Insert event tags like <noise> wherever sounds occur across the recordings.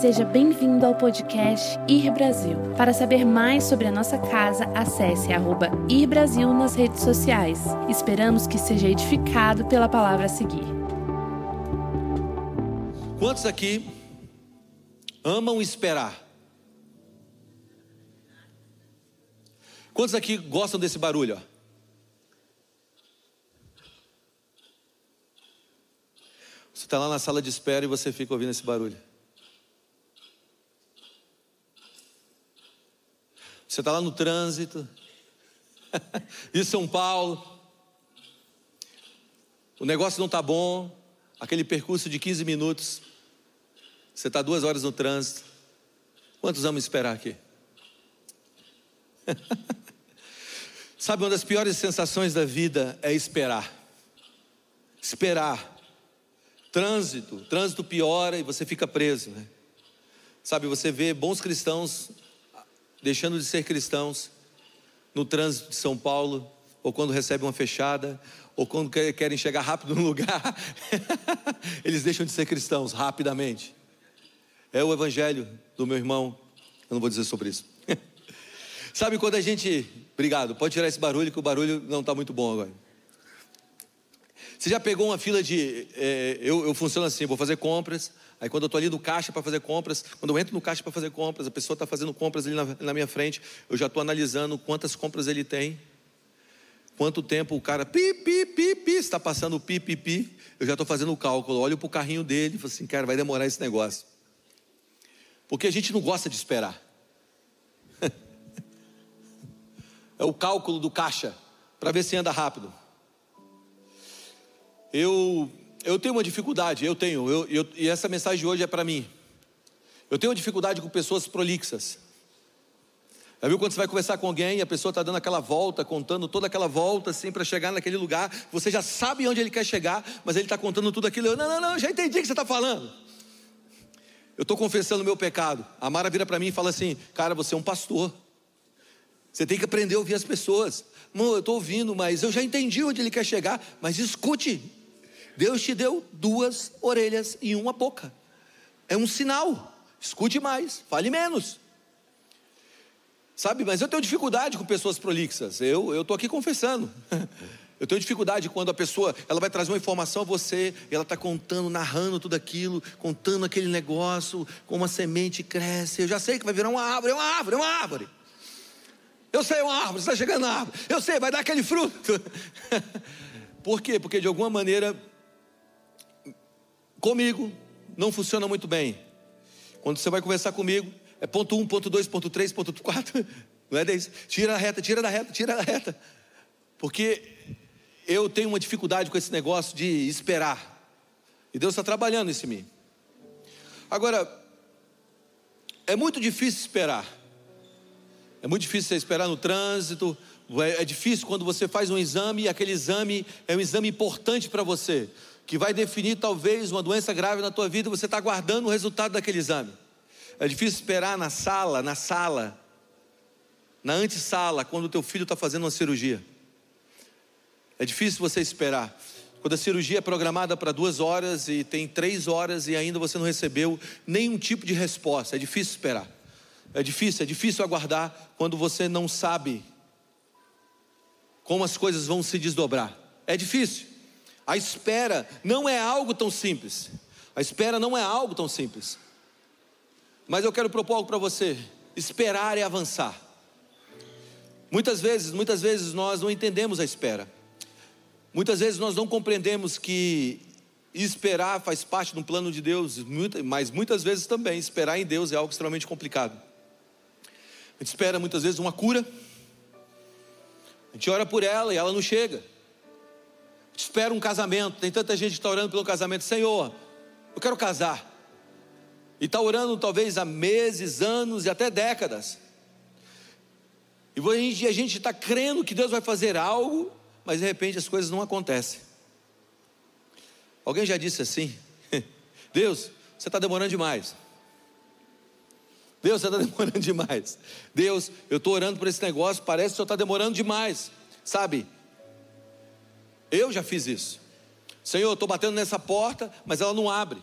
Seja bem-vindo ao podcast Ir Brasil. Para saber mais sobre a nossa casa, acesse arroba Ir Brasil nas redes sociais. Esperamos que seja edificado pela palavra a seguir. Quantos aqui amam esperar? Quantos aqui gostam desse barulho? Você está lá na sala de espera e você fica ouvindo esse barulho. Você está lá no trânsito, <laughs> em São Paulo, o negócio não está bom, aquele percurso de 15 minutos, você está duas horas no trânsito. Quantos vamos esperar aqui? <laughs> Sabe, uma das piores sensações da vida é esperar. Esperar. Trânsito, trânsito piora e você fica preso, né? Sabe, você vê bons cristãos deixando de ser cristãos no trânsito de São Paulo, ou quando recebem uma fechada, ou quando querem chegar rápido no <laughs> lugar, eles deixam de ser cristãos rapidamente. É o evangelho do meu irmão, eu não vou dizer sobre isso. <laughs> Sabe quando a gente. Obrigado, pode tirar esse barulho, que o barulho não está muito bom agora. Você já pegou uma fila de. É, eu, eu funciono assim, vou fazer compras. Aí quando eu estou ali no caixa para fazer compras, quando eu entro no caixa para fazer compras, a pessoa está fazendo compras ali na, na minha frente, eu já estou analisando quantas compras ele tem, quanto tempo o cara pi, pi, pi, pi, está passando pi, pi, pi, eu já estou fazendo o cálculo, olho para o carrinho dele e falo assim, cara, vai demorar esse negócio. Porque a gente não gosta de esperar. <laughs> é o cálculo do caixa, para ver se anda rápido. Eu, eu tenho uma dificuldade, eu tenho, eu, eu, e essa mensagem de hoje é para mim. Eu tenho uma dificuldade com pessoas prolixas. Já viu quando você vai conversar com alguém e a pessoa está dando aquela volta, contando toda aquela volta assim para chegar naquele lugar, você já sabe onde ele quer chegar, mas ele está contando tudo aquilo. Eu, não, não, não, já entendi o que você está falando. Eu estou confessando o meu pecado. A Mara vira para mim e fala assim: Cara, você é um pastor. Você tem que aprender a ouvir as pessoas. Não, eu estou ouvindo, mas eu já entendi onde ele quer chegar. Mas escute, Deus te deu duas orelhas e uma boca. É um sinal. Escute mais, fale menos. Sabe, mas eu tenho dificuldade com pessoas prolixas. Eu estou aqui confessando. <laughs> Eu tenho dificuldade quando a pessoa ela vai trazer uma informação a você, ela está contando, narrando tudo aquilo, contando aquele negócio, como uma semente cresce. Eu já sei que vai virar uma árvore, é uma árvore, é uma árvore. Eu sei, é uma árvore, está chegando na árvore. Eu sei, vai dar aquele fruto. <laughs> Por quê? Porque de alguma maneira comigo não funciona muito bem. Quando você vai conversar comigo, é ponto 1, um, ponto 2, ponto 3, ponto 4. <laughs> Não é desse? Tira a reta, tira da reta, tira da reta. Porque eu tenho uma dificuldade com esse negócio de esperar. E Deus está trabalhando isso em mim. Agora, é muito difícil esperar. É muito difícil você esperar no trânsito. É, é difícil quando você faz um exame e aquele exame é um exame importante para você que vai definir talvez uma doença grave na tua vida, você está aguardando o resultado daquele exame. É difícil esperar na sala, na sala, na antessala, quando o teu filho está fazendo uma cirurgia. É difícil você esperar. Quando a cirurgia é programada para duas horas e tem três horas e ainda você não recebeu nenhum tipo de resposta, é difícil esperar. É difícil, é difícil aguardar quando você não sabe como as coisas vão se desdobrar. É difícil. A espera não é algo tão simples. A espera não é algo tão simples. Mas eu quero propor algo para você: esperar é avançar. Muitas vezes, muitas vezes nós não entendemos a espera. Muitas vezes nós não compreendemos que esperar faz parte de um plano de Deus, mas muitas vezes também esperar em Deus é algo extremamente complicado. A gente espera muitas vezes uma cura, a gente ora por ela e ela não chega espera um casamento. Tem tanta gente que está orando pelo casamento. Senhor, eu quero casar. E está orando talvez há meses, anos e até décadas. E a gente está crendo que Deus vai fazer algo, mas de repente as coisas não acontecem. Alguém já disse assim: <laughs> Deus, você está demorando demais. Deus, você está <laughs> demorando demais. Deus, eu estou orando por esse negócio, parece que o Senhor está demorando demais. Sabe, eu já fiz isso. Senhor, estou batendo nessa porta, mas ela não abre.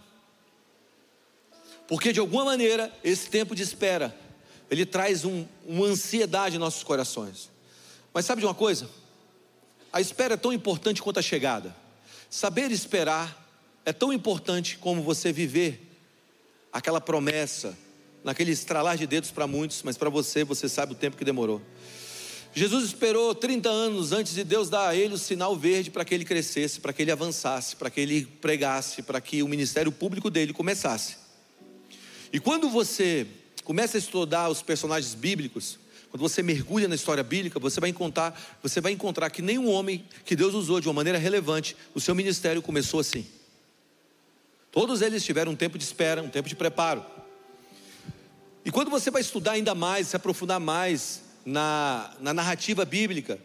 Porque de alguma maneira esse tempo de espera, ele traz um, uma ansiedade em nossos corações. Mas sabe de uma coisa? A espera é tão importante quanto a chegada. Saber esperar é tão importante como você viver aquela promessa, naquele estralar de dedos para muitos, mas para você, você sabe o tempo que demorou. Jesus esperou 30 anos antes de Deus dar a ele o sinal verde para que ele crescesse, para que ele avançasse, para que ele pregasse, para que o ministério público dele começasse. E quando você começa a estudar os personagens bíblicos, quando você mergulha na história bíblica, você vai encontrar, você vai encontrar que nenhum homem que Deus usou de uma maneira relevante, o seu ministério começou assim. Todos eles tiveram um tempo de espera, um tempo de preparo. E quando você vai estudar ainda mais, se aprofundar mais na, na narrativa bíblica,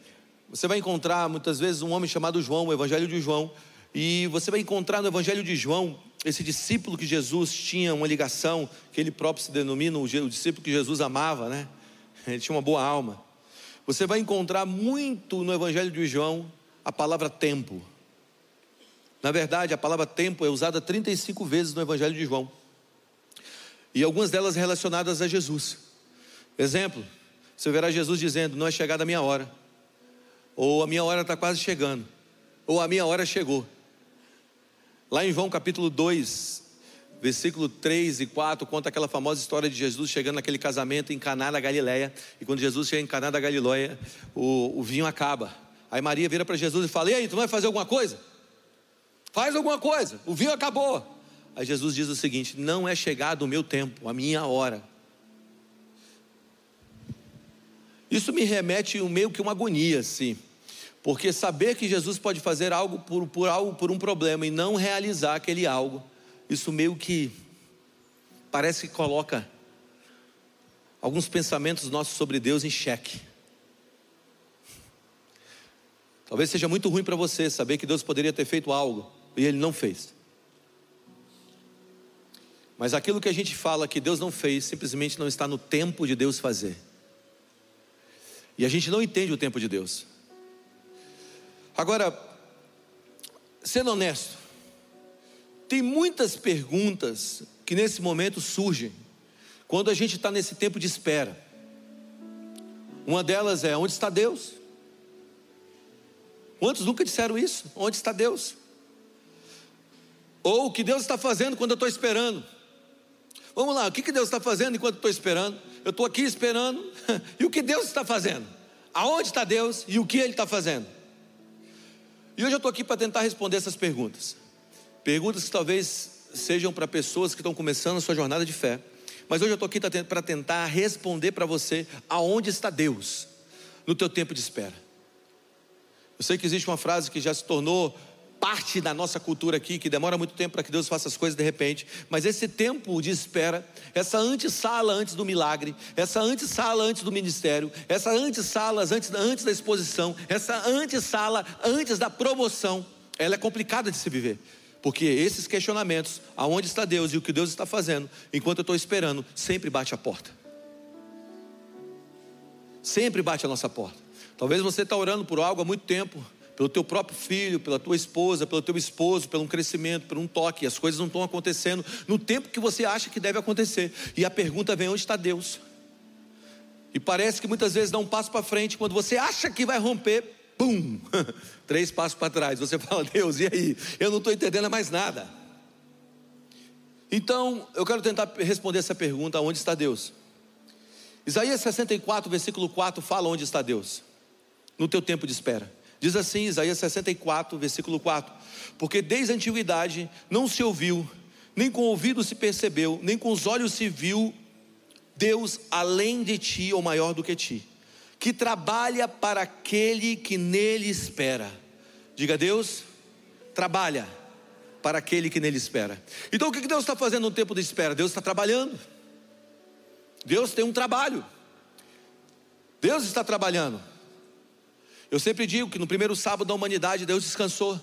você vai encontrar muitas vezes um homem chamado João, o Evangelho de João, e você vai encontrar no Evangelho de João esse discípulo que Jesus tinha uma ligação, que ele próprio se denomina o discípulo que Jesus amava, né? <laughs> Ele tinha uma boa alma. Você vai encontrar muito no Evangelho de João a palavra tempo. Na verdade, a palavra tempo é usada 35 vezes no Evangelho de João. E algumas delas relacionadas a Jesus. Exemplo, você verá Jesus dizendo: Não é chegada a minha hora. Ou a minha hora está quase chegando. Ou a minha hora chegou. Lá em João capítulo 2, versículo 3 e 4, conta aquela famosa história de Jesus chegando naquele casamento em Caná da Galileia. E quando Jesus chega em Caná da Galileia, o, o vinho acaba. Aí Maria vira para Jesus e fala: E aí, tu vai fazer alguma coisa? Faz alguma coisa, o vinho acabou. Aí Jesus diz o seguinte: Não é chegado o meu tempo, a minha hora. Isso me remete meio que uma agonia, assim. Porque saber que Jesus pode fazer algo por, por, algo por um problema e não realizar aquele algo, isso meio que parece que coloca alguns pensamentos nossos sobre Deus em xeque. Talvez seja muito ruim para você saber que Deus poderia ter feito algo e Ele não fez. Mas aquilo que a gente fala que Deus não fez, simplesmente não está no tempo de Deus fazer. E a gente não entende o tempo de Deus. Agora, sendo honesto, tem muitas perguntas que nesse momento surgem quando a gente está nesse tempo de espera. Uma delas é: onde está Deus? Quantos nunca disseram isso? Onde está Deus? Ou o que Deus está fazendo quando eu estou esperando? Vamos lá, o que Deus está fazendo enquanto eu estou esperando? Eu estou aqui esperando, <laughs> e o que Deus está fazendo? Aonde está Deus e o que Ele está fazendo? E hoje eu estou aqui para tentar responder essas perguntas. Perguntas que talvez sejam para pessoas que estão começando a sua jornada de fé. Mas hoje eu estou aqui para tentar responder para você aonde está Deus no teu tempo de espera. Eu sei que existe uma frase que já se tornou parte da nossa cultura aqui, que demora muito tempo para que Deus faça as coisas de repente, mas esse tempo de espera, essa antessala antes do milagre, essa antessala antes do ministério, essa antessala antes, antes da exposição, essa antessala antes da promoção, ela é complicada de se viver. Porque esses questionamentos, aonde está Deus e o que Deus está fazendo, enquanto eu estou esperando, sempre bate a porta. Sempre bate a nossa porta. Talvez você está orando por algo há muito tempo, pelo teu próprio filho, pela tua esposa, pelo teu esposo, pelo um crescimento, por um toque, as coisas não estão acontecendo no tempo que você acha que deve acontecer. E a pergunta vem: onde está Deus? E parece que muitas vezes dá um passo para frente, quando você acha que vai romper, pum, <laughs> três passos para trás. Você fala, Deus, e aí? Eu não estou entendendo mais nada. Então, eu quero tentar responder essa pergunta: onde está Deus? Isaías 64, versículo 4 fala onde está Deus, no teu tempo de espera. Diz assim, Isaías 64, versículo 4: Porque desde a antiguidade não se ouviu, nem com o ouvido se percebeu, nem com os olhos se viu Deus além de ti ou maior do que ti, que trabalha para aquele que nele espera. Diga Deus, trabalha para aquele que nele espera. Então o que Deus está fazendo no tempo de espera? Deus está trabalhando. Deus tem um trabalho. Deus está trabalhando. Eu sempre digo que no primeiro sábado da humanidade Deus descansou,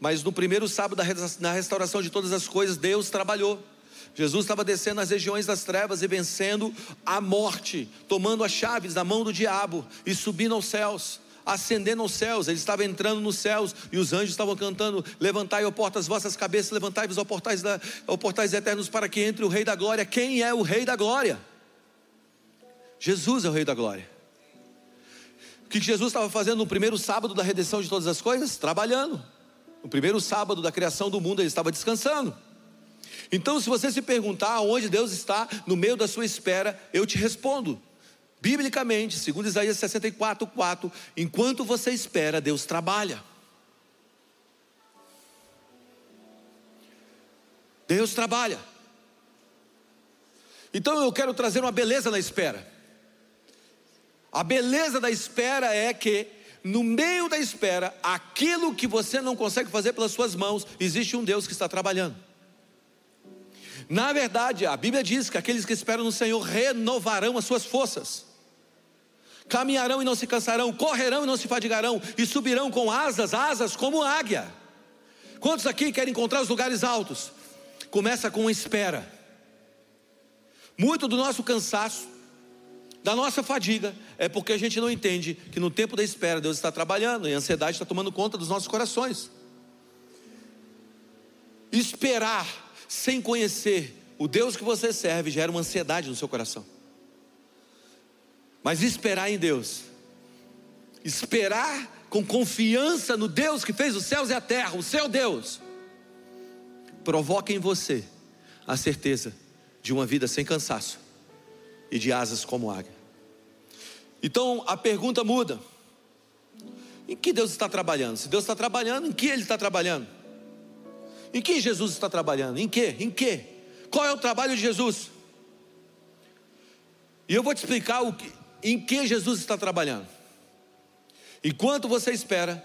mas no primeiro sábado da restauração de todas as coisas Deus trabalhou. Jesus estava descendo as regiões das trevas e vencendo a morte, tomando as chaves da mão do diabo e subindo aos céus. ascendendo aos céus, ele estava entrando nos céus, e os anjos estavam cantando: Levantai, ó portas, as vossas cabeças, levantai-vos, ó portais, da, ó portais eternos, para que entre o Rei da Glória. Quem é o Rei da Glória? Jesus é o Rei da Glória. O que Jesus estava fazendo no primeiro sábado da redenção de todas as coisas? Trabalhando. No primeiro sábado da criação do mundo, ele estava descansando. Então, se você se perguntar onde Deus está no meio da sua espera, eu te respondo. Biblicamente, segundo Isaías 64, 4, enquanto você espera, Deus trabalha. Deus trabalha. Então eu quero trazer uma beleza na espera. A beleza da espera é que, no meio da espera, aquilo que você não consegue fazer pelas suas mãos, existe um Deus que está trabalhando. Na verdade, a Bíblia diz que aqueles que esperam no Senhor renovarão as suas forças, caminharão e não se cansarão, correrão e não se fadigarão, e subirão com asas, asas como águia. Quantos aqui querem encontrar os lugares altos? Começa com espera. Muito do nosso cansaço da nossa fadiga é porque a gente não entende que no tempo da espera Deus está trabalhando e a ansiedade está tomando conta dos nossos corações. Esperar sem conhecer o Deus que você serve gera uma ansiedade no seu coração. Mas esperar em Deus, esperar com confiança no Deus que fez os céus e a terra, o seu Deus, provoca em você a certeza de uma vida sem cansaço e de asas como águia. Então a pergunta muda: em que Deus está trabalhando? Se Deus está trabalhando, em que Ele está trabalhando? Em que Jesus está trabalhando? Em que? Em que? Qual é o trabalho de Jesus? E eu vou te explicar o que, em que Jesus está trabalhando. Enquanto você espera,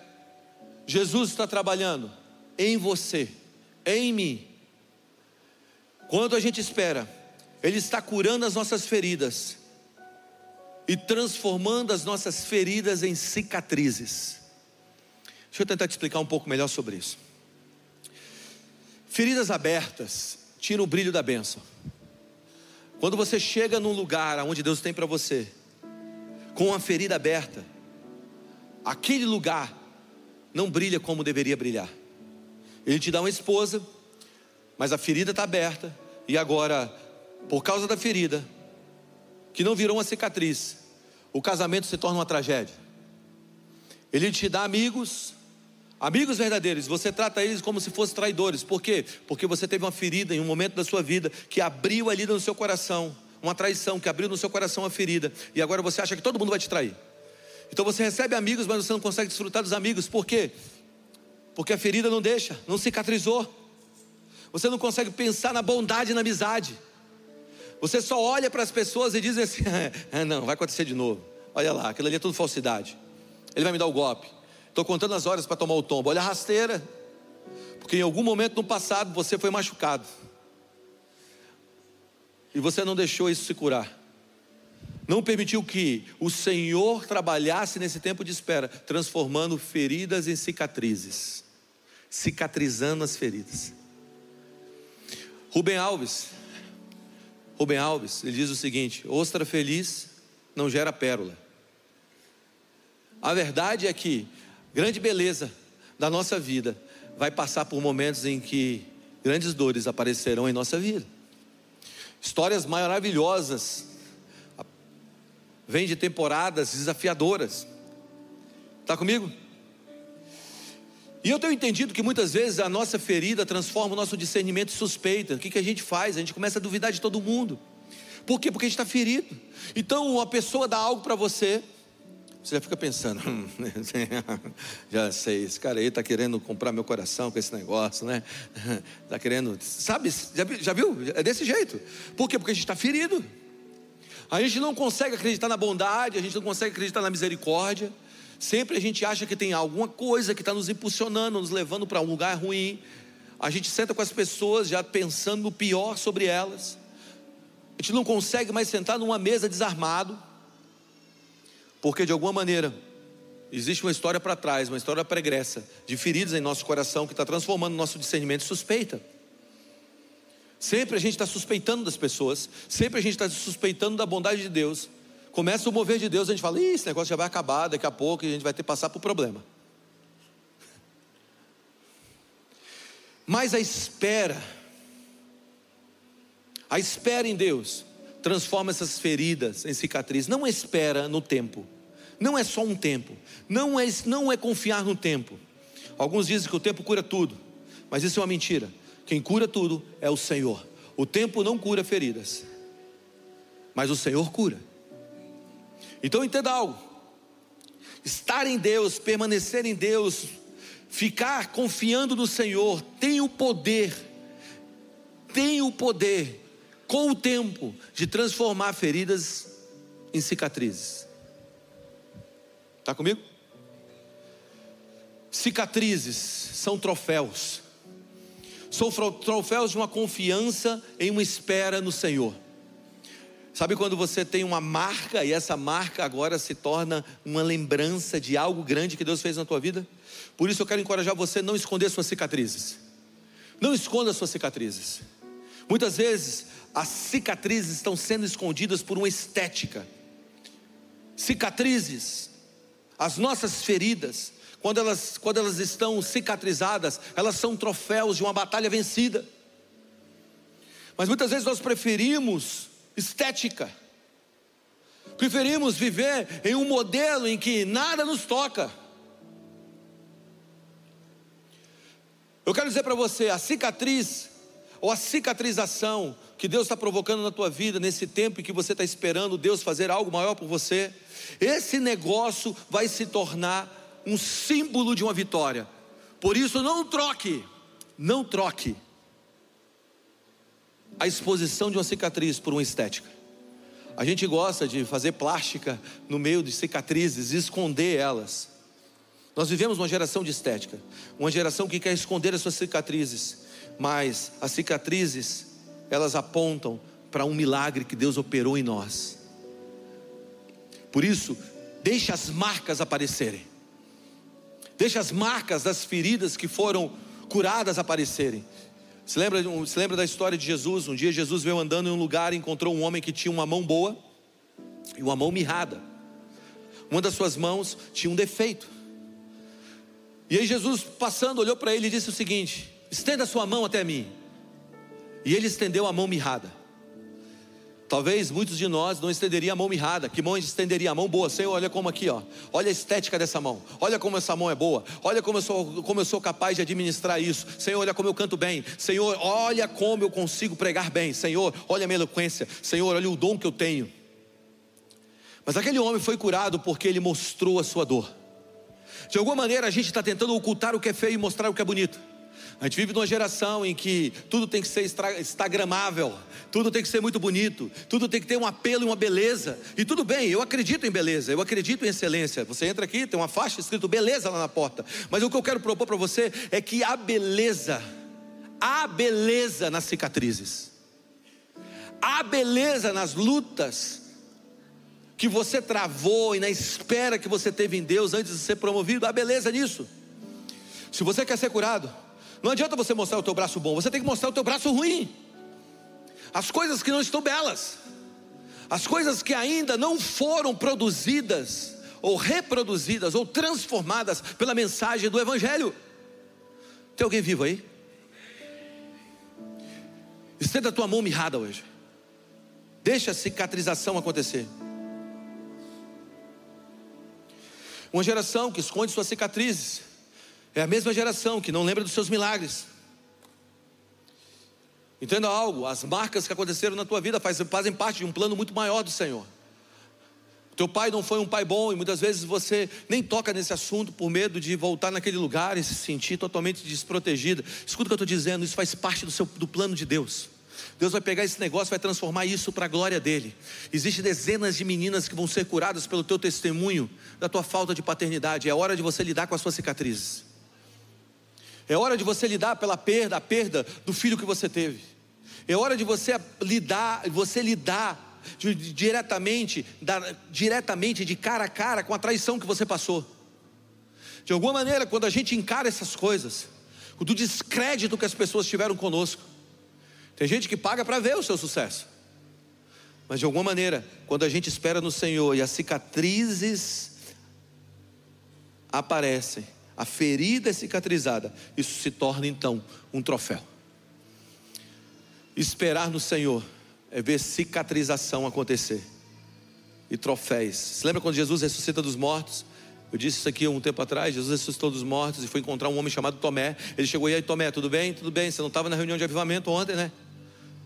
Jesus está trabalhando em você, em mim. Quando a gente espera, Ele está curando as nossas feridas e transformando as nossas feridas em cicatrizes. Deixa eu tentar te explicar um pouco melhor sobre isso. Feridas abertas tiram o brilho da bênção. Quando você chega num lugar onde Deus tem para você, com uma ferida aberta, aquele lugar não brilha como deveria brilhar. Ele te dá uma esposa, mas a ferida está aberta, e agora, por causa da ferida, que não virou uma cicatriz, o casamento se torna uma tragédia. Ele te dá amigos, amigos verdadeiros, você trata eles como se fossem traidores. Por quê? Porque você teve uma ferida em um momento da sua vida que abriu ali no seu coração, uma traição que abriu no seu coração uma ferida, e agora você acha que todo mundo vai te trair. Então você recebe amigos, mas você não consegue desfrutar dos amigos. Por quê? Porque a ferida não deixa, não cicatrizou. Você não consegue pensar na bondade e na amizade. Você só olha para as pessoas e diz assim: <laughs> ah, não, vai acontecer de novo. Olha lá, aquilo ali é tudo falsidade. Ele vai me dar o golpe. Estou contando as horas para tomar o tombo. Olha a rasteira. Porque em algum momento no passado você foi machucado. E você não deixou isso se curar. Não permitiu que o Senhor trabalhasse nesse tempo de espera, transformando feridas em cicatrizes, cicatrizando as feridas. Rubem Alves, Rubem Alves, ele diz o seguinte: ostra feliz não gera pérola. A verdade é que grande beleza da nossa vida vai passar por momentos em que grandes dores aparecerão em nossa vida. Histórias maravilhosas vêm de temporadas desafiadoras. Está comigo? E eu tenho entendido que muitas vezes a nossa ferida transforma o nosso discernimento em suspeita. O que, que a gente faz? A gente começa a duvidar de todo mundo. Por quê? Porque a gente está ferido. Então, uma pessoa dá algo para você, você já fica pensando, hum, <laughs> já sei, esse cara aí está querendo comprar meu coração com esse negócio, né? Está <laughs> querendo, sabe, já, já viu? É desse jeito. Por quê? Porque a gente está ferido. A gente não consegue acreditar na bondade, a gente não consegue acreditar na misericórdia. Sempre a gente acha que tem alguma coisa que está nos impulsionando, nos levando para um lugar ruim. A gente senta com as pessoas já pensando no pior sobre elas. A gente não consegue mais sentar numa mesa desarmado, porque de alguma maneira existe uma história para trás, uma história pregressa, de feridas em nosso coração que está transformando nosso discernimento em suspeita. Sempre a gente está suspeitando das pessoas, sempre a gente está suspeitando da bondade de Deus, Começa o mover de Deus, a gente fala, Ih, esse negócio já vai acabar, daqui a pouco a gente vai ter que passar por problema. Mas a espera, a espera em Deus, transforma essas feridas em cicatrizes. Não espera no tempo, não é só um tempo, não é, não é confiar no tempo. Alguns dizem que o tempo cura tudo, mas isso é uma mentira. Quem cura tudo é o Senhor. O tempo não cura feridas, mas o Senhor cura. Então entenda algo: estar em Deus, permanecer em Deus, ficar confiando no Senhor, tem o poder, tem o poder, com o tempo, de transformar feridas em cicatrizes. Está comigo? Cicatrizes são troféus, são troféus de uma confiança em uma espera no Senhor. Sabe quando você tem uma marca e essa marca agora se torna uma lembrança de algo grande que Deus fez na tua vida? Por isso eu quero encorajar você a não esconder suas cicatrizes. Não esconda suas cicatrizes. Muitas vezes as cicatrizes estão sendo escondidas por uma estética. Cicatrizes, as nossas feridas, quando elas, quando elas estão cicatrizadas, elas são troféus de uma batalha vencida. Mas muitas vezes nós preferimos estética, preferimos viver em um modelo em que nada nos toca. Eu quero dizer para você: a cicatriz, ou a cicatrização que Deus está provocando na tua vida, nesse tempo em que você está esperando Deus fazer algo maior por você, esse negócio vai se tornar um símbolo de uma vitória. Por isso, não troque, não troque a exposição de uma cicatriz por uma estética. A gente gosta de fazer plástica no meio de cicatrizes e esconder elas. Nós vivemos uma geração de estética, uma geração que quer esconder as suas cicatrizes, mas as cicatrizes, elas apontam para um milagre que Deus operou em nós. Por isso, deixe as marcas aparecerem. Deixa as marcas das feridas que foram curadas aparecerem. Se lembra, se lembra da história de Jesus? Um dia Jesus veio andando em um lugar e encontrou um homem que tinha uma mão boa e uma mão mirrada. Uma das suas mãos tinha um defeito. E aí Jesus, passando, olhou para ele e disse o seguinte: estenda a sua mão até mim. E ele estendeu a mão mirrada. Talvez muitos de nós não estenderiam a mão mirrada. Que mão estenderia a mão boa? Senhor, olha como aqui, ó. Olha a estética dessa mão. Olha como essa mão é boa. Olha como eu sou, como eu sou capaz de administrar isso. Senhor, olha como eu canto bem. Senhor, olha como eu consigo pregar bem. Senhor, olha a minha eloquência. Senhor, olha o dom que eu tenho. Mas aquele homem foi curado porque ele mostrou a sua dor. De alguma maneira a gente está tentando ocultar o que é feio e mostrar o que é bonito. A gente vive numa geração em que tudo tem que ser instagramável, tudo tem que ser muito bonito, tudo tem que ter um apelo e uma beleza. E tudo bem, eu acredito em beleza, eu acredito em excelência. Você entra aqui, tem uma faixa escrito beleza lá na porta. Mas o que eu quero propor para você é que a beleza, a beleza nas cicatrizes, a beleza nas lutas que você travou e na espera que você teve em Deus antes de ser promovido, há beleza nisso. Se você quer ser curado, não adianta você mostrar o teu braço bom, você tem que mostrar o teu braço ruim. As coisas que não estão belas, as coisas que ainda não foram produzidas, ou reproduzidas, ou transformadas pela mensagem do Evangelho. Tem alguém vivo aí? Estenda a tua mão mirrada hoje. Deixa a cicatrização acontecer. Uma geração que esconde suas cicatrizes é a mesma geração que não lembra dos seus milagres. Entenda algo: as marcas que aconteceram na tua vida fazem parte de um plano muito maior do Senhor. Teu pai não foi um pai bom e muitas vezes você nem toca nesse assunto por medo de voltar naquele lugar e se sentir totalmente desprotegida. Escuta o que eu estou dizendo, isso faz parte do, seu, do plano de Deus. Deus vai pegar esse negócio, vai transformar isso para a glória dele. Existem dezenas de meninas que vão ser curadas pelo teu testemunho da tua falta de paternidade. É hora de você lidar com as suas cicatrizes. É hora de você lidar pela perda, a perda do filho que você teve. É hora de você lidar, você lidar de, de, diretamente, da, diretamente de cara a cara com a traição que você passou. De alguma maneira, quando a gente encara essas coisas, do descrédito que as pessoas tiveram conosco, tem gente que paga para ver o seu sucesso. Mas de alguma maneira, quando a gente espera no Senhor e as cicatrizes aparecem, a ferida é cicatrizada, isso se torna então um troféu. Esperar no Senhor é ver cicatrização acontecer e troféus. Você lembra quando Jesus ressuscita dos mortos? Eu disse isso aqui um tempo atrás. Jesus ressuscitou dos mortos e foi encontrar um homem chamado Tomé. Ele chegou e aí, Tomé, tudo bem? Tudo bem? Você não estava na reunião de avivamento ontem, né?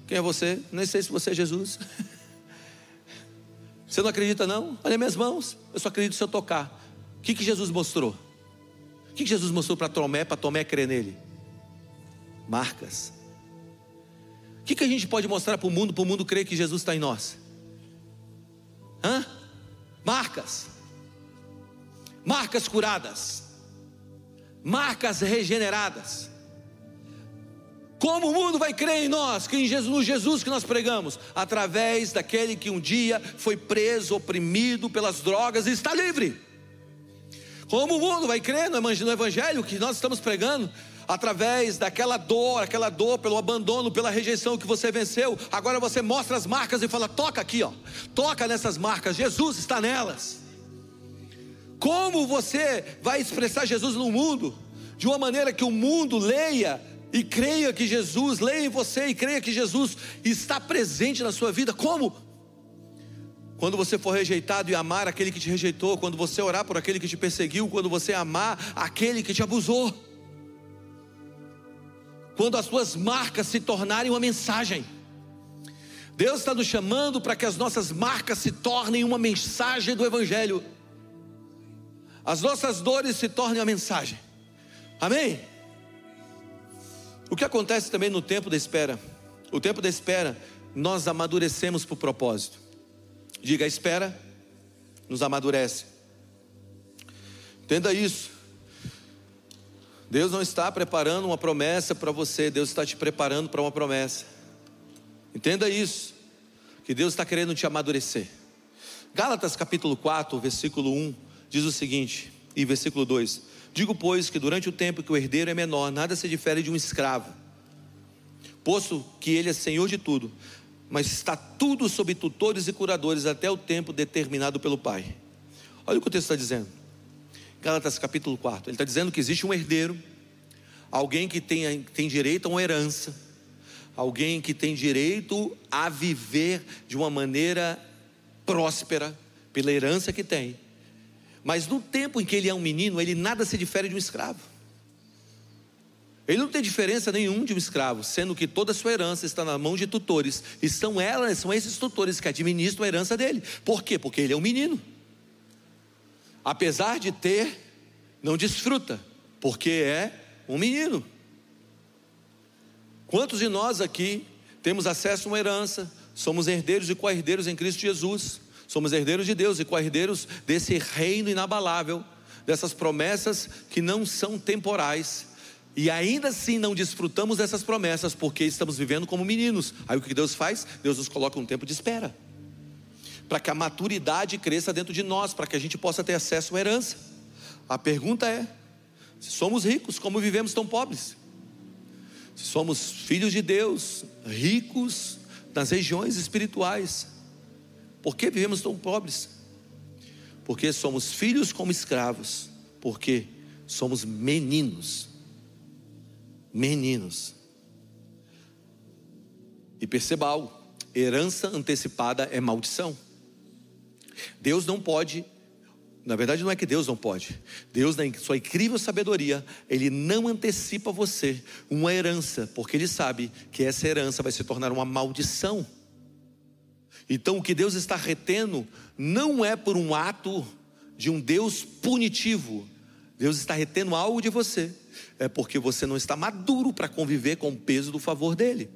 Quem é você? Nem sei se você é Jesus. <laughs> Você não acredita, não? Olha minhas mãos. Eu só acredito se eu tocar. O que, que Jesus mostrou? O que, Jesus mostrou para Tomé, para Tomé crer nele? Marcas. O que, que a gente pode mostrar para o mundo, para o mundo crer que Jesus está em nós? Hã? Marcas. Marcas curadas. Marcas regeneradas. Como o mundo vai crer em nós, que em Jesus, no Jesus que nós pregamos? Através daquele que um dia foi preso, oprimido pelas drogas e está livre. Como o mundo vai crer no Evangelho que nós estamos pregando? Através daquela dor, aquela dor pelo abandono, pela rejeição que você venceu. Agora você mostra as marcas e fala: toca aqui, ó, toca nessas marcas. Jesus está nelas. Como você vai expressar Jesus no mundo? De uma maneira que o mundo leia e creia que Jesus, leia em você e creia que Jesus está presente na sua vida. Como? Quando você for rejeitado e amar aquele que te rejeitou, quando você orar por aquele que te perseguiu, quando você amar aquele que te abusou. Quando as suas marcas se tornarem uma mensagem. Deus está nos chamando para que as nossas marcas se tornem uma mensagem do Evangelho. As nossas dores se tornem uma mensagem. Amém? O que acontece também no tempo da espera? O tempo da espera, nós amadurecemos por propósito. Diga, espera nos amadurece. Entenda isso. Deus não está preparando uma promessa para você, Deus está te preparando para uma promessa. Entenda isso. Que Deus está querendo te amadurecer. Gálatas capítulo 4, versículo 1, diz o seguinte, e versículo 2: Digo, pois, que durante o tempo que o herdeiro é menor, nada se difere de um escravo, posto que ele é senhor de tudo, mas está tudo sob tutores e curadores até o tempo determinado pelo Pai. Olha o que o texto está dizendo. Gálatas capítulo 4. Ele está dizendo que existe um herdeiro, alguém que tem, tem direito a uma herança, alguém que tem direito a viver de uma maneira próspera, pela herança que tem. Mas no tempo em que ele é um menino, ele nada se difere de um escravo. Ele não tem diferença nenhum de um escravo, sendo que toda a sua herança está na mão de tutores, e são elas, são esses tutores que administram a herança dele. Por quê? Porque ele é um menino. Apesar de ter, não desfruta, porque é um menino. Quantos de nós aqui temos acesso a uma herança, somos herdeiros e co-herdeiros em Cristo Jesus? Somos herdeiros de Deus e co-herdeiros desse reino inabalável, dessas promessas que não são temporais. E ainda assim não desfrutamos dessas promessas porque estamos vivendo como meninos. Aí o que Deus faz? Deus nos coloca um tempo de espera. Para que a maturidade cresça dentro de nós, para que a gente possa ter acesso à herança. A pergunta é: se somos ricos, como vivemos tão pobres? Se somos filhos de Deus, ricos nas regiões espirituais, por que vivemos tão pobres? Porque somos filhos como escravos, porque somos meninos. Meninos. E perceba algo: herança antecipada é maldição. Deus não pode, na verdade não é que Deus não pode. Deus, na sua incrível sabedoria, Ele não antecipa você uma herança, porque Ele sabe que essa herança vai se tornar uma maldição. Então, o que Deus está retendo não é por um ato de um Deus punitivo. Deus está retendo algo de você, é porque você não está maduro para conviver com o peso do favor dele.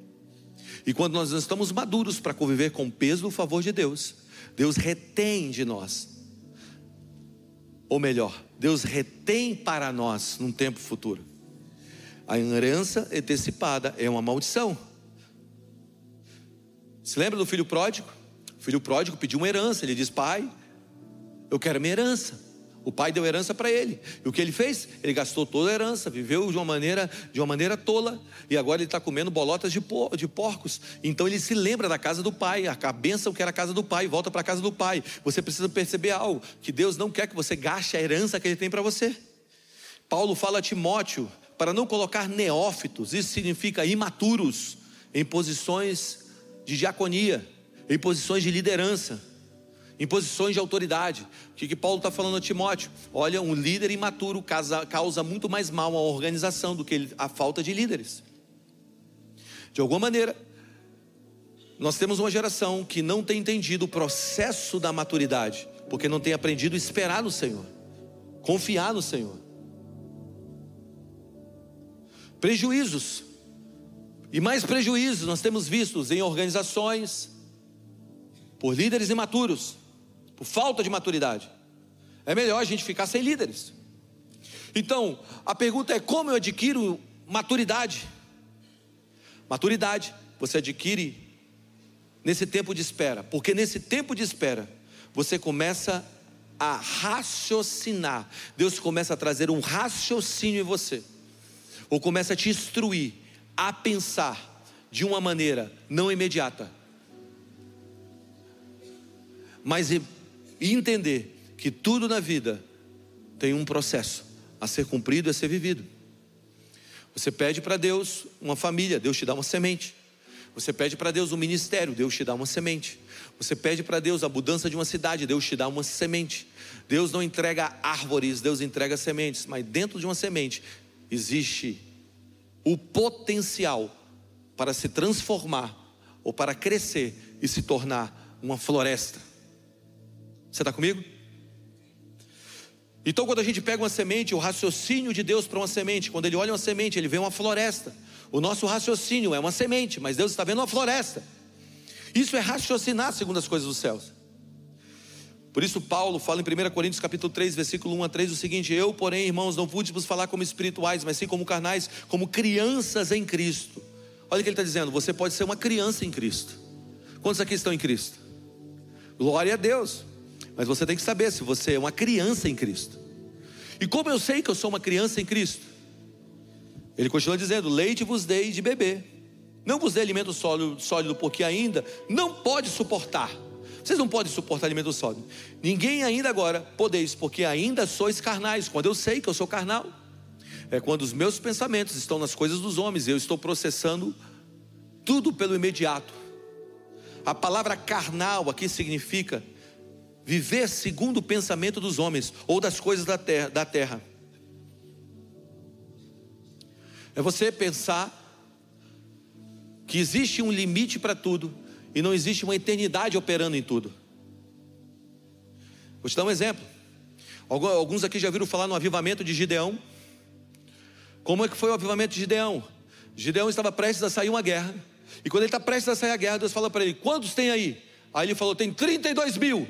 E quando nós não estamos maduros para conviver com o peso do favor de Deus, Deus retém de nós. Ou melhor, Deus retém para nós num tempo futuro. A herança antecipada é uma maldição. Se lembra do filho pródigo? O filho pródigo pediu uma herança. Ele diz: Pai, eu quero minha herança. O pai deu herança para ele. E o que ele fez? Ele gastou toda a herança, viveu de uma maneira, de uma maneira tola. E agora ele está comendo bolotas de, por, de, porcos. Então ele se lembra da casa do pai, a bênção que era a casa do pai, volta para a casa do pai. Você precisa perceber algo: que Deus não quer que você gaste a herança que ele tem para você. Paulo fala a Timóteo para não colocar neófitos, isso significa imaturos, em posições de diaconia, em posições de liderança em posições de autoridade. O que, que Paulo está falando a Timóteo? Olha, um líder imaturo causa, causa muito mais mal à organização do que a falta de líderes. De alguma maneira, nós temos uma geração que não tem entendido o processo da maturidade, porque não tem aprendido a esperar no Senhor, confiar no Senhor. Prejuízos, e mais prejuízos nós temos vistos em organizações, por líderes imaturos, por falta de maturidade. É melhor a gente ficar sem líderes. Então, a pergunta é: como eu adquiro maturidade? Maturidade você adquire nesse tempo de espera, porque nesse tempo de espera você começa a raciocinar. Deus começa a trazer um raciocínio em você, ou começa a te instruir a pensar de uma maneira não imediata, mas e entender que tudo na vida tem um processo a ser cumprido e a ser vivido. Você pede para Deus uma família, Deus te dá uma semente. Você pede para Deus um ministério, Deus te dá uma semente. Você pede para Deus a mudança de uma cidade, Deus te dá uma semente. Deus não entrega árvores, Deus entrega sementes, mas dentro de uma semente existe o potencial para se transformar ou para crescer e se tornar uma floresta. Você está comigo? Então, quando a gente pega uma semente, o raciocínio de Deus para uma semente, quando Ele olha uma semente, Ele vê uma floresta. O nosso raciocínio é uma semente, mas Deus está vendo uma floresta. Isso é raciocinar segundo as coisas dos céus. Por isso, Paulo fala em 1 Coríntios capítulo 3, versículo 1 a 3 o seguinte: Eu, porém, irmãos, não pude vos falar como espirituais, mas sim como carnais, como crianças em Cristo. Olha o que ele está dizendo: você pode ser uma criança em Cristo. Quantos aqui estão em Cristo? Glória a Deus. Mas você tem que saber se você é uma criança em Cristo. E como eu sei que eu sou uma criança em Cristo? Ele continua dizendo: Leite vos dei de beber. Não vos dei alimento sólido, sólido, porque ainda não pode suportar. Vocês não podem suportar alimento sólido. Ninguém ainda agora podeis, porque ainda sois carnais. Quando eu sei que eu sou carnal, é quando os meus pensamentos estão nas coisas dos homens, eu estou processando tudo pelo imediato. A palavra carnal aqui significa viver segundo o pensamento dos homens ou das coisas da terra. Da terra. É você pensar que existe um limite para tudo e não existe uma eternidade operando em tudo. Vou te dar um exemplo. Alguns aqui já viram falar no avivamento de Gideão. Como é que foi o avivamento de Gideão? Gideão estava prestes a sair uma guerra. E quando ele está prestes a sair a guerra, Deus fala para ele: Quantos tem aí? Aí ele falou: Tem 32 mil.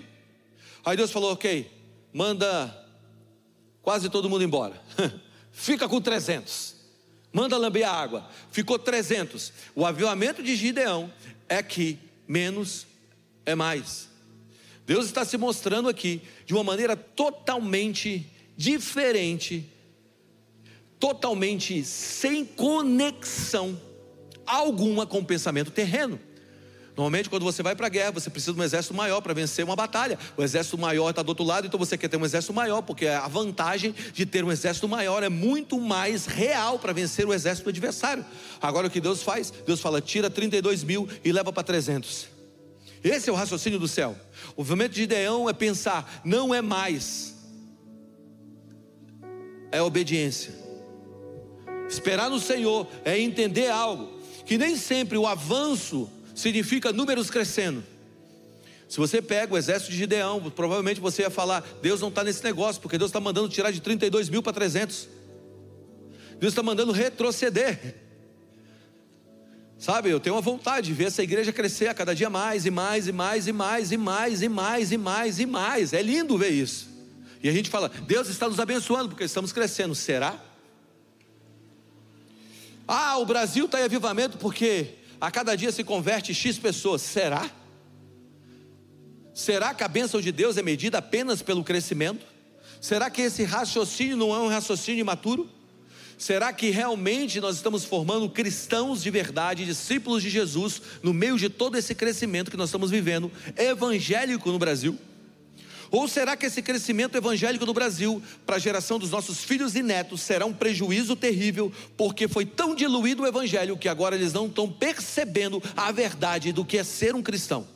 Aí Deus falou: ok, manda quase todo mundo embora. <laughs> Fica com 300. Manda lamber a água. Ficou 300. O avivamento de Gideão é que menos é mais. Deus está se mostrando aqui de uma maneira totalmente diferente, totalmente sem conexão alguma com o pensamento terreno. Normalmente, quando você vai para a guerra, você precisa de um exército maior para vencer uma batalha. O exército maior está do outro lado, então você quer ter um exército maior, porque a vantagem de ter um exército maior é muito mais real para vencer o exército do adversário. Agora, o que Deus faz? Deus fala: tira 32 mil e leva para 300. Esse é o raciocínio do céu. O movimento de Ideão é pensar, não é mais, é obediência. Esperar no Senhor é entender algo, que nem sempre o avanço significa números crescendo. Se você pega o exército de Gideão, provavelmente você ia falar: Deus não está nesse negócio, porque Deus está mandando tirar de 32 mil para 300. Deus está mandando retroceder. Sabe, eu tenho uma vontade de ver essa igreja crescer a cada dia mais e mais e mais e mais e mais e mais e mais e mais. É lindo ver isso. E a gente fala: Deus está nos abençoando porque estamos crescendo. Será? Ah, o Brasil está em avivamento porque a cada dia se converte X pessoas. Será? Será que a bênção de Deus é medida apenas pelo crescimento? Será que esse raciocínio não é um raciocínio imaturo? Será que realmente nós estamos formando cristãos de verdade, discípulos de Jesus, no meio de todo esse crescimento que nós estamos vivendo, evangélico no Brasil? Ou será que esse crescimento evangélico no Brasil, para a geração dos nossos filhos e netos, será um prejuízo terrível, porque foi tão diluído o evangelho que agora eles não estão percebendo a verdade do que é ser um cristão?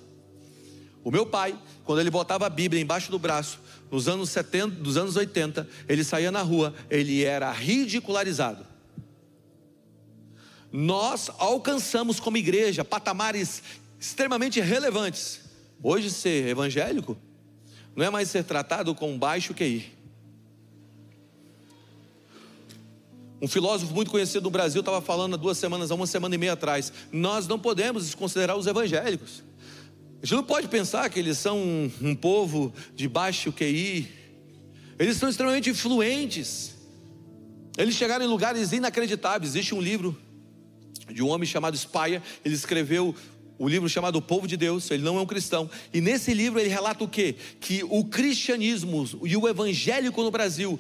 O meu pai, quando ele botava a Bíblia embaixo do braço, nos anos 70, dos anos 80, ele saía na rua, ele era ridicularizado. Nós alcançamos como igreja patamares extremamente relevantes. Hoje ser evangélico não é mais ser tratado com baixo QI. Um filósofo muito conhecido no Brasil estava falando há duas semanas, há uma semana e meia atrás. Nós não podemos desconsiderar os evangélicos. A gente não pode pensar que eles são um, um povo de baixo QI. Eles são extremamente influentes. Eles chegaram em lugares inacreditáveis. Existe um livro de um homem chamado Spire. Ele escreveu o livro chamado O Povo de Deus, ele não é um cristão. E nesse livro ele relata o quê? Que o cristianismo e o evangélico no Brasil,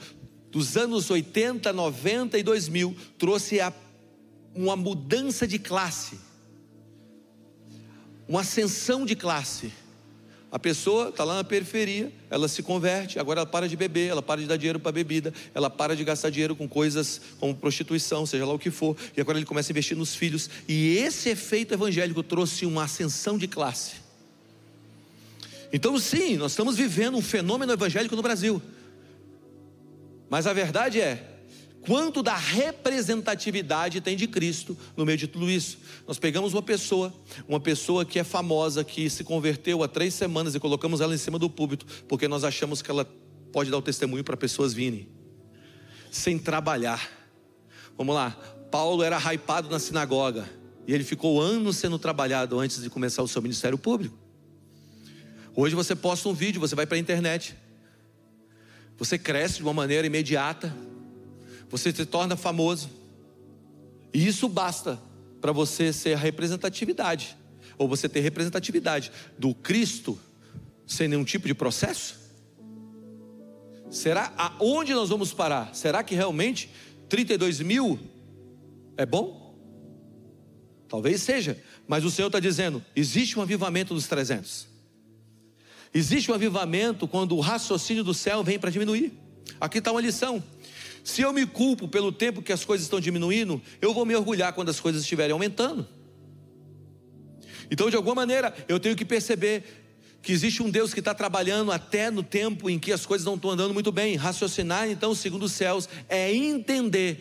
dos anos 80, 90 e 2000, trouxe a, uma mudança de classe, uma ascensão de classe. A pessoa está lá na periferia, ela se converte, agora ela para de beber, ela para de dar dinheiro para bebida, ela para de gastar dinheiro com coisas como prostituição, seja lá o que for, e agora ele começa a investir nos filhos. E esse efeito evangélico trouxe uma ascensão de classe. Então, sim, nós estamos vivendo um fenômeno evangélico no Brasil. Mas a verdade é, quanto da representatividade tem de Cristo no meio de tudo isso. Nós pegamos uma pessoa, uma pessoa que é famosa, que se converteu há três semanas e colocamos ela em cima do púlpito, porque nós achamos que ela pode dar o testemunho para pessoas virem, sem trabalhar. Vamos lá, Paulo era hypado na sinagoga, e ele ficou anos sendo trabalhado antes de começar o seu ministério público. Hoje você posta um vídeo, você vai para a internet, você cresce de uma maneira imediata, você se torna famoso. E isso basta para você ser a representatividade, ou você ter representatividade do Cristo sem nenhum tipo de processo? Será aonde nós vamos parar? Será que realmente 32 mil é bom? Talvez seja, mas o Senhor está dizendo: existe um avivamento dos 300. Existe um avivamento quando o raciocínio do céu vem para diminuir. Aqui está uma lição. Se eu me culpo pelo tempo que as coisas estão diminuindo, eu vou me orgulhar quando as coisas estiverem aumentando. Então, de alguma maneira, eu tenho que perceber que existe um Deus que está trabalhando até no tempo em que as coisas não estão andando muito bem. Raciocinar, então, segundo os céus, é entender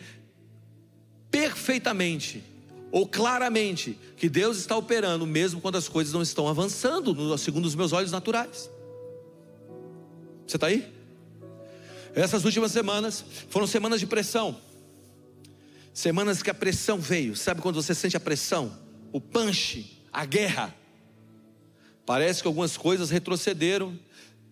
perfeitamente ou claramente que Deus está operando mesmo quando as coisas não estão avançando, segundo os meus olhos naturais. Você está aí? Essas últimas semanas foram semanas de pressão. Semanas que a pressão veio. Sabe quando você sente a pressão? O punch, a guerra. Parece que algumas coisas retrocederam.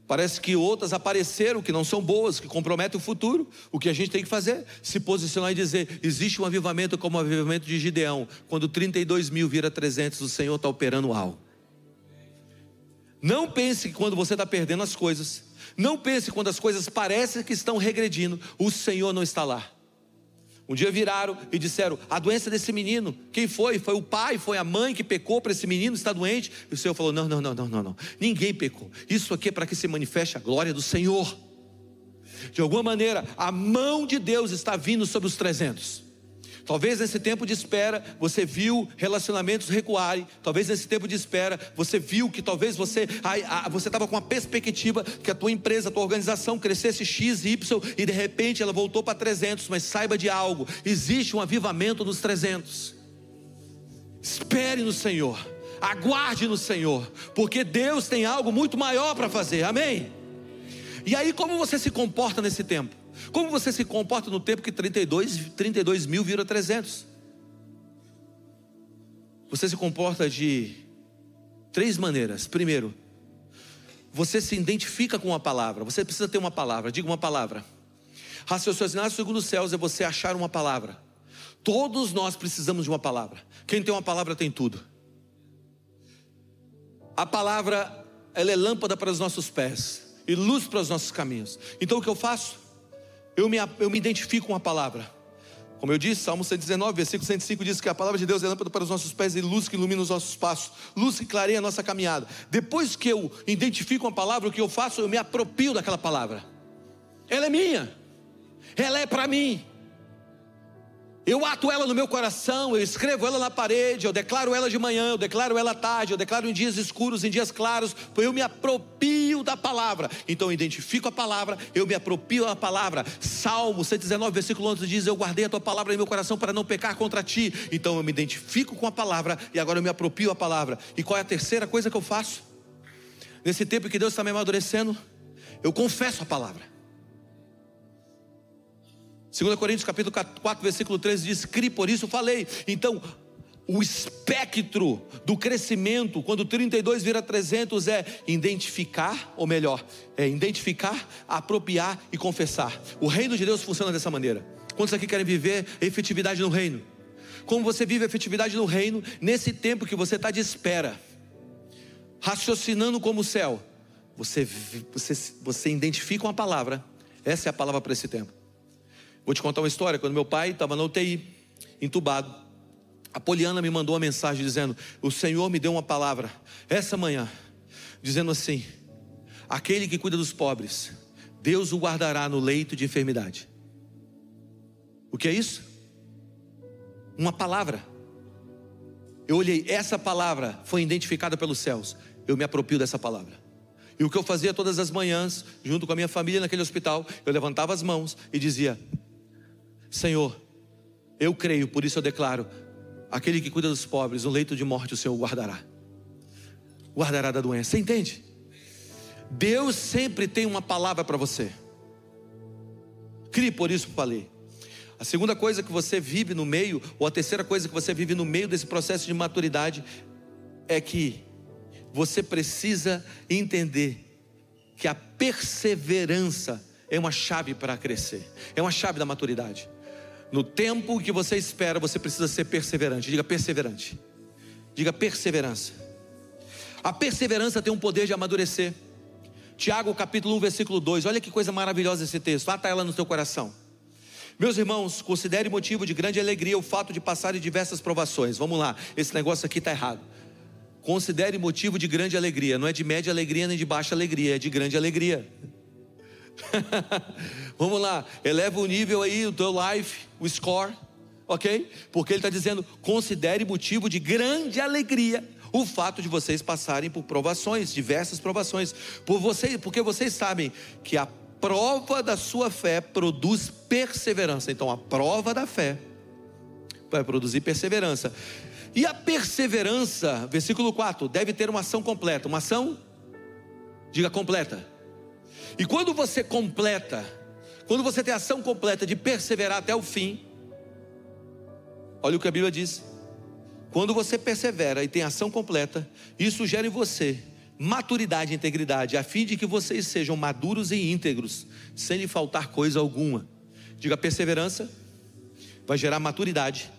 Parece que outras apareceram que não são boas, que comprometem o futuro. O que a gente tem que fazer? Se posicionar e dizer: existe um avivamento como o avivamento de Gideão. Quando 32 mil vira 300, o Senhor está operando algo. Não pense que quando você está perdendo as coisas, não pense quando as coisas parecem que estão regredindo, o Senhor não está lá. Um dia viraram e disseram: A doença desse menino, quem foi? Foi o pai, foi a mãe que pecou para esse menino estar doente? E o Senhor falou: Não, não, não, não, não, não. Ninguém pecou. Isso aqui é para que se manifeste a glória do Senhor. De alguma maneira, a mão de Deus está vindo sobre os 300. Talvez nesse tempo de espera você viu relacionamentos recuarem. Talvez nesse tempo de espera você viu que talvez você você estava com uma perspectiva que a tua empresa, a tua organização crescesse x, y e de repente ela voltou para 300. Mas saiba de algo: existe um avivamento dos 300. Espere no Senhor, aguarde no Senhor, porque Deus tem algo muito maior para fazer. Amém. E aí como você se comporta nesse tempo? Como você se comporta no tempo que 32, 32 mil vira 300? Você se comporta de três maneiras. Primeiro, você se identifica com uma palavra. Você precisa ter uma palavra. Diga uma palavra. Raciocinar segundo os céus é você achar uma palavra. Todos nós precisamos de uma palavra. Quem tem uma palavra tem tudo. A palavra, ela é lâmpada para os nossos pés e luz para os nossos caminhos. Então o que eu faço? Eu me, eu me identifico com a palavra. Como eu disse, Salmo 119, versículo 105 diz que a palavra de Deus é lâmpada para os nossos pés e luz que ilumina os nossos passos, luz que clareia a nossa caminhada. Depois que eu identifico a palavra, o que eu faço? Eu me apropio daquela palavra. Ela é minha, ela é para mim. Eu ato ela no meu coração, eu escrevo ela na parede, eu declaro ela de manhã, eu declaro ela à tarde, eu declaro em dias escuros, em dias claros, eu me apropio da palavra. Então eu identifico a palavra, eu me apropio da palavra. Salmo 119, versículo 11 diz: Eu guardei a tua palavra em meu coração para não pecar contra ti. Então eu me identifico com a palavra e agora eu me apropio a palavra. E qual é a terceira coisa que eu faço? Nesse tempo que Deus está me amadurecendo, eu confesso a palavra. 2 Coríntios capítulo 4, versículo 13 diz: Cri, por isso falei. Então, o espectro do crescimento, quando 32 vira 300, é identificar, ou melhor, é identificar, apropriar e confessar. O reino de Deus funciona dessa maneira. Quantos aqui querem viver efetividade no reino? Como você vive a efetividade no reino, nesse tempo que você está de espera, raciocinando como o céu, você, você, você identifica uma palavra, essa é a palavra para esse tempo. Vou te contar uma história. Quando meu pai estava na UTI, entubado, a Poliana me mandou uma mensagem dizendo: O Senhor me deu uma palavra essa manhã, dizendo assim: Aquele que cuida dos pobres, Deus o guardará no leito de enfermidade. O que é isso? Uma palavra. Eu olhei, essa palavra foi identificada pelos céus. Eu me apropio dessa palavra. E o que eu fazia todas as manhãs, junto com a minha família naquele hospital, eu levantava as mãos e dizia: Senhor, eu creio, por isso eu declaro: aquele que cuida dos pobres, no leito de morte o Senhor guardará. Guardará da doença. Você entende? Deus sempre tem uma palavra para você. Crie, por isso falei. A segunda coisa que você vive no meio, ou a terceira coisa que você vive no meio desse processo de maturidade, é que você precisa entender que a perseverança é uma chave para crescer, é uma chave da maturidade. No tempo que você espera, você precisa ser perseverante. Diga perseverante. Diga perseverança. A perseverança tem um poder de amadurecer. Tiago capítulo 1, versículo 2. Olha que coisa maravilhosa esse texto. Ata ela no seu coração. Meus irmãos, considere motivo de grande alegria o fato de passar em diversas provações. Vamos lá, esse negócio aqui está errado. Considere motivo de grande alegria. Não é de média alegria nem de baixa alegria, é de grande alegria. <laughs> Vamos lá, eleva o nível aí, o teu life, o score, ok? Porque ele está dizendo: considere motivo de grande alegria o fato de vocês passarem por provações, diversas provações, por vocês, porque vocês sabem que a prova da sua fé produz perseverança. Então, a prova da fé vai produzir perseverança. E a perseverança, versículo 4, deve ter uma ação completa. Uma ação, diga completa. E quando você completa, quando você tem ação completa de perseverar até o fim, olha o que a Bíblia diz. Quando você persevera e tem ação completa, isso gera em você maturidade e integridade, a fim de que vocês sejam maduros e íntegros, sem lhe faltar coisa alguma. Diga perseverança, vai gerar maturidade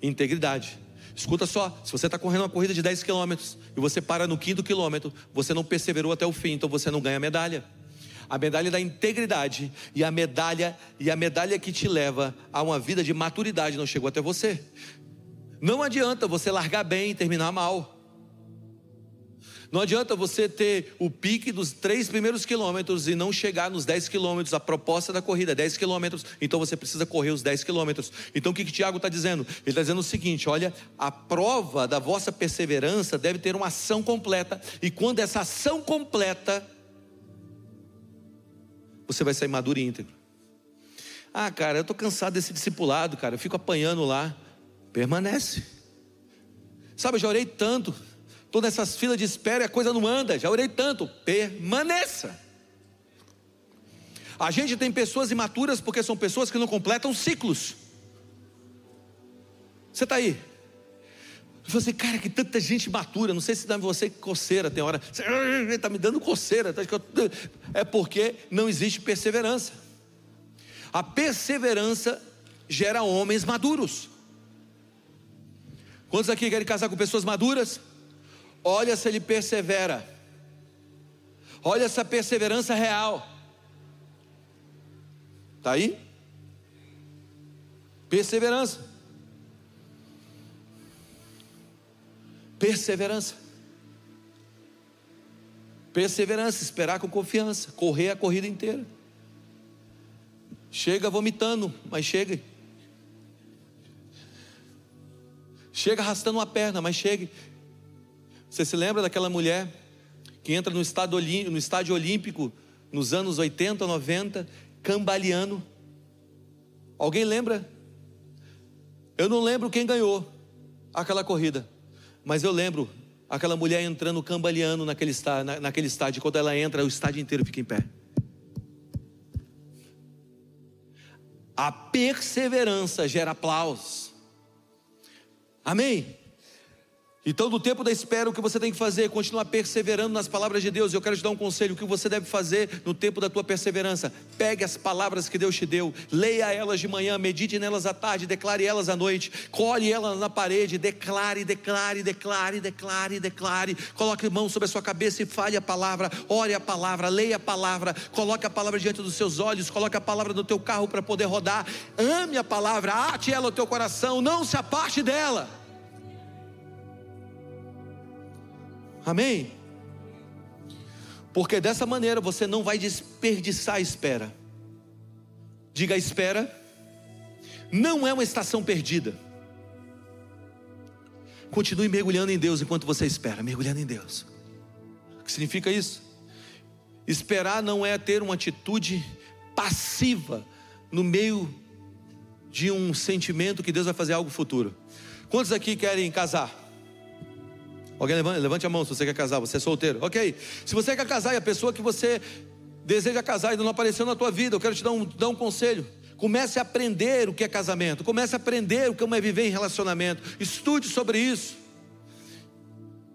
e integridade. Escuta só, se você está correndo uma corrida de 10 quilômetros e você para no quinto quilômetro, você não perseverou até o fim, então você não ganha medalha a medalha da integridade e a medalha e a medalha que te leva a uma vida de maturidade não chegou até você. Não adianta você largar bem e terminar mal. Não adianta você ter o pique dos três primeiros quilômetros e não chegar nos 10 quilômetros. A proposta da corrida é 10 quilômetros, então você precisa correr os 10 quilômetros. Então o que, que Tiago está dizendo? Ele está dizendo o seguinte: olha, a prova da vossa perseverança deve ter uma ação completa, e quando essa ação completa você vai sair maduro e íntegro. Ah, cara, eu estou cansado desse discipulado, cara, eu fico apanhando lá. Permanece. Sabe, eu já orei tanto, estou nessas filas de espera e a coisa não anda, já orei tanto. Permaneça. A gente tem pessoas imaturas porque são pessoas que não completam ciclos. Você está aí? Falei assim, cara, que tanta gente matura, não sei se dá você coceira, tem hora, está me dando coceira, tá é porque não existe perseverança. A perseverança gera homens maduros. Quantos aqui querem casar com pessoas maduras? Olha se ele persevera. Olha essa perseverança real. Está aí? Perseverança. Perseverança. Perseverança, esperar com confiança, correr a corrida inteira. Chega vomitando, mas chega. Chega arrastando uma perna, mas chegue. Você se lembra daquela mulher que entra no estádio, no estádio olímpico nos anos 80, 90, cambaleando? Alguém lembra? Eu não lembro quem ganhou aquela corrida, mas eu lembro aquela mulher entrando cambaleando naquele estádio, naquele estádio. Quando ela entra, o estádio inteiro fica em pé. A perseverança gera aplausos. Amém? Então, no tempo da espera, o que você tem que fazer é continuar perseverando nas palavras de Deus. Eu quero te dar um conselho: o que você deve fazer no tempo da tua perseverança? Pegue as palavras que Deus te deu, leia elas de manhã, medite nelas à tarde, declare elas à noite, colhe elas na parede, declare, declare, declare, declare, declare. Coloque mão sobre a sua cabeça e fale a palavra, ore a palavra, leia a palavra, coloque a palavra diante dos seus olhos, coloque a palavra no teu carro para poder rodar. Ame a palavra, ate ela ao teu coração, não se aparte dela. Amém? Porque dessa maneira você não vai desperdiçar a espera. Diga a espera, não é uma estação perdida. Continue mergulhando em Deus enquanto você espera, mergulhando em Deus. O que significa isso? Esperar não é ter uma atitude passiva no meio de um sentimento que Deus vai fazer algo futuro. Quantos aqui querem casar? Alguém levante, a mão se você quer casar, você é solteiro. Ok. Se você quer casar e a pessoa que você deseja casar ainda não apareceu na tua vida, eu quero te dar um, dar um conselho. Comece a aprender o que é casamento. Comece a aprender o que é viver em relacionamento. Estude sobre isso.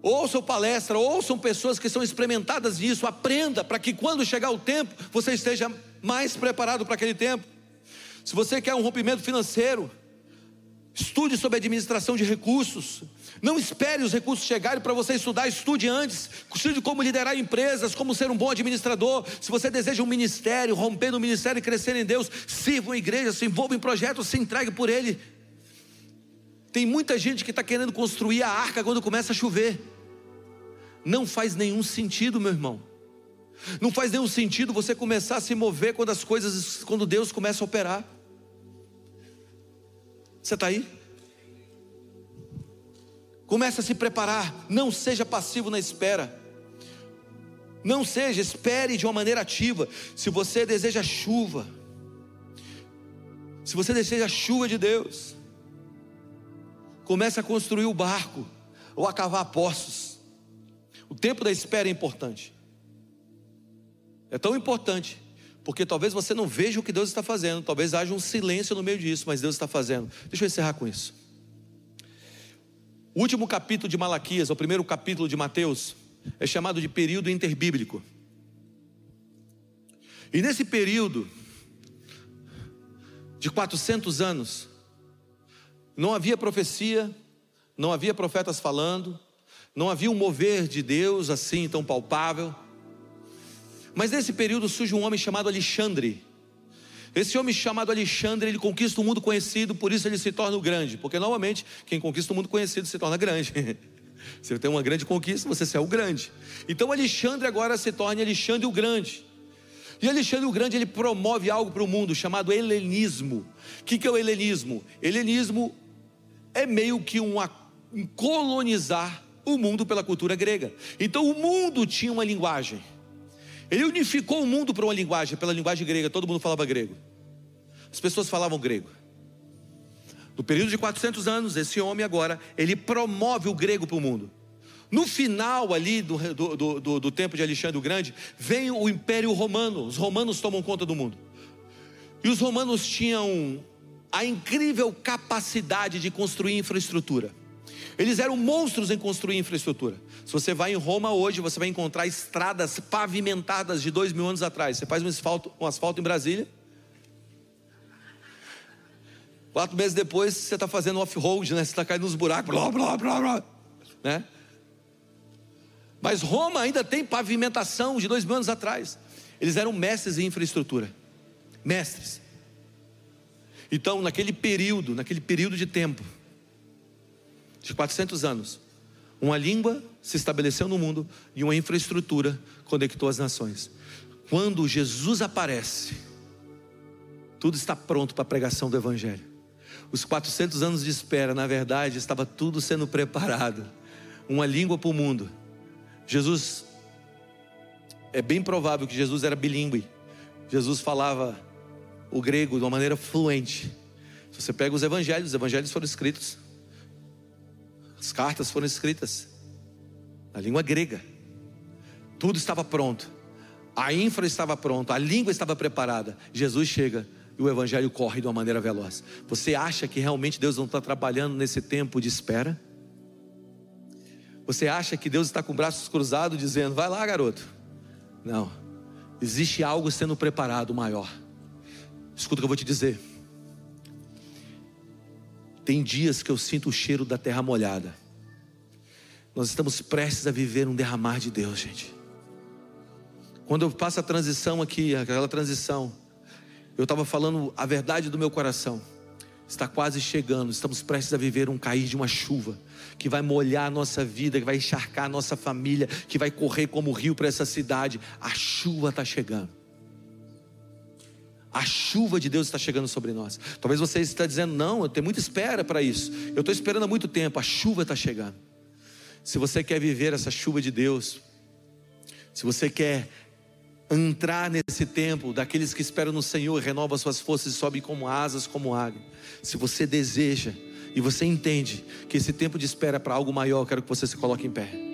Ouçam palestra, ouçam pessoas que são experimentadas nisso. Aprenda para que quando chegar o tempo, você esteja mais preparado para aquele tempo. Se você quer um rompimento financeiro, Estude sobre administração de recursos. Não espere os recursos chegarem para você estudar, estude antes. Estude como liderar empresas, como ser um bom administrador. Se você deseja um ministério, romper no ministério e crescer em Deus, sirva uma igreja, se envolva em projetos, se entregue por Ele. Tem muita gente que está querendo construir a arca quando começa a chover. Não faz nenhum sentido, meu irmão. Não faz nenhum sentido você começar a se mover quando as coisas, quando Deus começa a operar. Você está aí? Comece a se preparar. Não seja passivo na espera. Não seja, espere de uma maneira ativa. Se você deseja chuva, se você deseja chuva de Deus, comece a construir o barco ou a cavar poços. O tempo da espera é importante. É tão importante porque talvez você não veja o que Deus está fazendo, talvez haja um silêncio no meio disso, mas Deus está fazendo. Deixa eu encerrar com isso. O último capítulo de Malaquias, o primeiro capítulo de Mateus, é chamado de período interbíblico. E nesse período de 400 anos, não havia profecia, não havia profetas falando, não havia um mover de Deus assim tão palpável. Mas nesse período surge um homem chamado Alexandre. Esse homem chamado Alexandre, ele conquista o um mundo conhecido, por isso ele se torna o grande. Porque normalmente quem conquista o um mundo conhecido se torna grande. <laughs> Você tem uma grande conquista, você é o grande. Então Alexandre agora se torna Alexandre o Grande. E Alexandre o Grande ele promove algo para o mundo chamado helenismo. O que, que é o helenismo? Helenismo é meio que um colonizar o mundo pela cultura grega. Então o mundo tinha uma linguagem. Ele unificou o mundo para uma linguagem, pela linguagem grega, todo mundo falava grego. As pessoas falavam grego. No período de 400 anos, esse homem agora, ele promove o grego para o mundo. No final ali do, do, do, do, tempo de Alexandre o Grande, vem o Império Romano. Os romanos tomam conta do mundo. E os romanos tinham a incrível capacidade de construir infraestrutura. Eles eram monstros em construir infraestrutura. Se você vai em Roma hoje, você vai encontrar estradas pavimentadas de dois mil anos atrás. Você faz um asfalto, um asfalto em Brasília. Quatro meses depois, você está fazendo off-road, né? Você está caindo nos buracos, blá, blá, blá, blá, né? Mas Roma ainda tem pavimentação de dois mil anos atrás. Eles eram mestres em infraestrutura. Mestres. Então, naquele período, naquele período de tempo, de 400 anos, uma língua se estabeleceu no mundo e uma infraestrutura conectou as nações. Quando Jesus aparece, tudo está pronto para a pregação do Evangelho. Os 400 anos de espera, na verdade, estava tudo sendo preparado. Uma língua para o mundo. Jesus, é bem provável que Jesus era bilíngue. Jesus falava o grego de uma maneira fluente. Se você pega os evangelhos, os evangelhos foram escritos, as cartas foram escritas na língua grega. Tudo estava pronto. A infra estava pronta, a língua estava preparada. Jesus chega e o evangelho corre de uma maneira veloz. Você acha que realmente Deus não está trabalhando nesse tempo de espera? Você acha que Deus está com braços cruzados dizendo: vai lá, garoto? Não, existe algo sendo preparado maior. Escuta o que eu vou te dizer. Tem dias que eu sinto o cheiro da terra molhada. Nós estamos prestes a viver um derramar de Deus, gente. Quando eu passo a transição aqui, aquela transição, eu estava falando a verdade do meu coração. Está quase chegando, estamos prestes a viver um cair de uma chuva que vai molhar a nossa vida, que vai encharcar a nossa família, que vai correr como rio para essa cidade. A chuva está chegando. A chuva de Deus está chegando sobre nós. Talvez você esteja dizendo, não, eu tenho muita espera para isso. Eu estou esperando há muito tempo, a chuva está chegando. Se você quer viver essa chuva de Deus, se você quer entrar nesse tempo daqueles que esperam no Senhor, renova suas forças e sobe como asas, como águia. Se você deseja e você entende que esse tempo de espera é para algo maior, quero que você se coloque em pé.